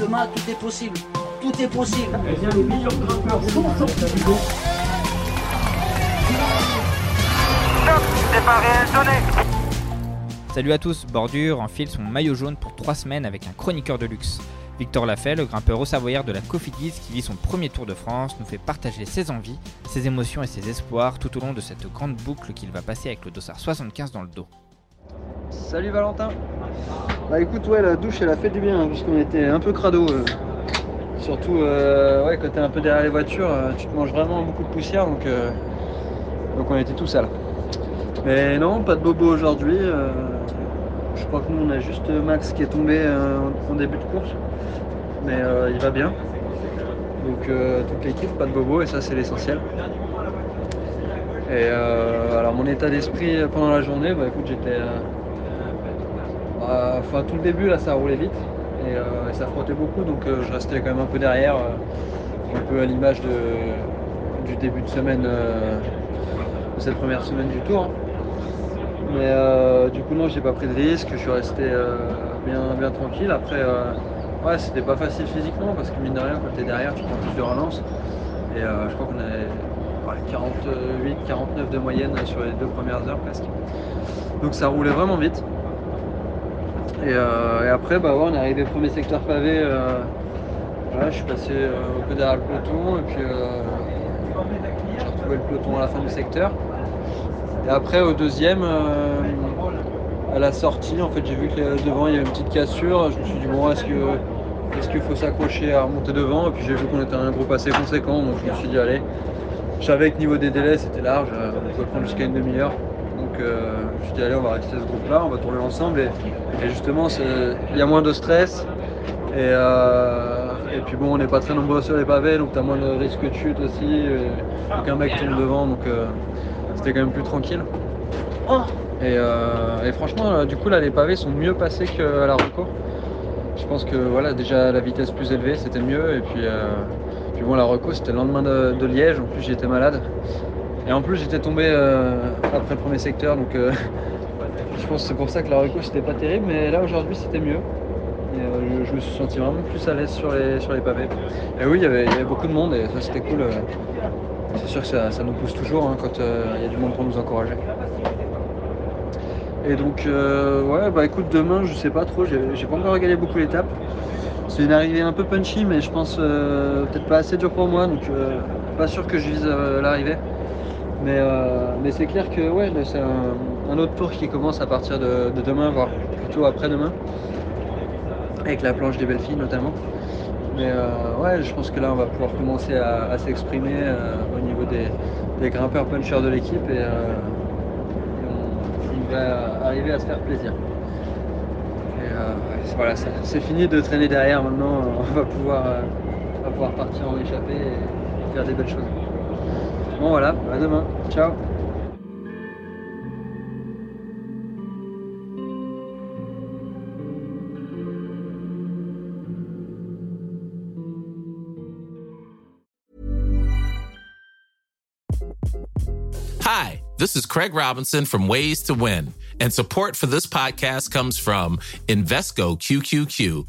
Demain, tout est possible. Tout est possible. Eh bien, les meilleurs grimpeurs sont Salut à tous, Bordure enfile son maillot jaune pour 3 semaines avec un chroniqueur de luxe. Victor Lafay, le grimpeur au Savoyard de la Cofidis qui vit son premier Tour de France, nous fait partager ses envies, ses émotions et ses espoirs tout au long de cette grande boucle qu'il va passer avec le dossard 75 dans le dos. Salut Valentin Bah écoute, ouais, la douche elle a fait du bien, hein, puisqu'on était un peu crado. euh. Surtout, euh, ouais, quand t'es un peu derrière les voitures, euh, tu te manges vraiment beaucoup de poussière, donc, donc on était tout sale. Mais non, pas de bobo aujourd'hui. je crois que nous on a juste Max qui est tombé en, début de course, mais il va bien. Donc toute l'équipe, pas de bobo, et ça c'est l'essentiel. Et alors mon état d'esprit pendant la journée, bah écoute, j'étais. Euh, Enfin, tout le début là, ça roulait vite et, euh, ça frottait beaucoup, donc euh, je restais quand même un peu derrière, un peu à l'image du début de semaine, de cette première semaine du tour. Mais du coup, non, j'ai pas pris de risque, je suis resté bien, bien tranquille. Après, ouais, c'était pas facile physiquement parce que mine de rien, quand t'es derrière, tu prends plus de relance. Et je crois qu'on avait ouais, 48, 49 de moyenne sur les deux premières heures presque. Donc ça roulait vraiment vite. Et, euh, et après, bah on est arrivé au premier secteur pavé. euh, voilà, je suis passé un peu derrière le peloton et puis euh, j'ai retrouvé le peloton à la fin du secteur. Et après, au deuxième, à la sortie, en fait, j'ai vu que devant il y avait une petite cassure. Je me suis dit, bon, est-ce que est-ce qu'il faut s'accrocher à remonter devant? Et puis j'ai vu qu'on était un groupe assez conséquent, donc je me suis dit, allez. Je savais que niveau des délais, c'était large, on pouvait prendre jusqu'à une demi-heure. Donc euh, je me suis dit, allez, on va rester ce groupe-là, on va tourner ensemble. Et, et justement, il y a moins de stress. Et, euh, et puis bon, on n'est pas très nombreux sur les pavés, donc tu as moins de risque de chute aussi. et- donc un mec tombe devant, donc euh, c'était quand même plus tranquille. Et, euh, et franchement, du coup, là, les pavés sont mieux passés qu'à la Reco. Je pense que voilà, déjà la vitesse plus élevée, c'était mieux. Et puis, puis bon, la Reco, c'était le lendemain de, de Liège. En plus, j'étais malade. Et en plus, j'étais tombé euh, après le premier secteur. Donc, euh, je pense que c'est pour ça que la Reco, c'était pas terrible. Mais là, aujourd'hui, c'était mieux. Euh, je, me suis senti vraiment plus à l'aise sur les, sur les pavés. Et oui, il y avait, beaucoup de monde et ça, c'était cool. C'est sûr que ça, ça nous pousse toujours hein, quand il y a du monde pour nous encourager. Et donc, ouais, bah écoute, demain, je sais pas trop, j'ai pas encore regardé beaucoup l'étape. C'est une arrivée un peu punchy, mais je pense peut-être pas assez dur pour moi, donc pas sûr que je vise l'arrivée. Mais, euh, mais c'est clair que ouais, c'est un, autre tour qui commence à partir de, de demain, voire plutôt après-demain, avec la planche des belles filles notamment. Mais euh, ouais, je pense que là, on va pouvoir commencer à, s'exprimer euh, au niveau des, grimpeurs punchers de l'équipe et, on, va arriver à se faire plaisir. Et voilà, c'est fini de traîner derrière maintenant, on va pouvoir, on va pouvoir partir en échappée et faire des belles choses. Bon voilà, à demain, ciao. Hi, this is Craig Robinson from Ways to Win, and support for this podcast comes from Invesco QQQ,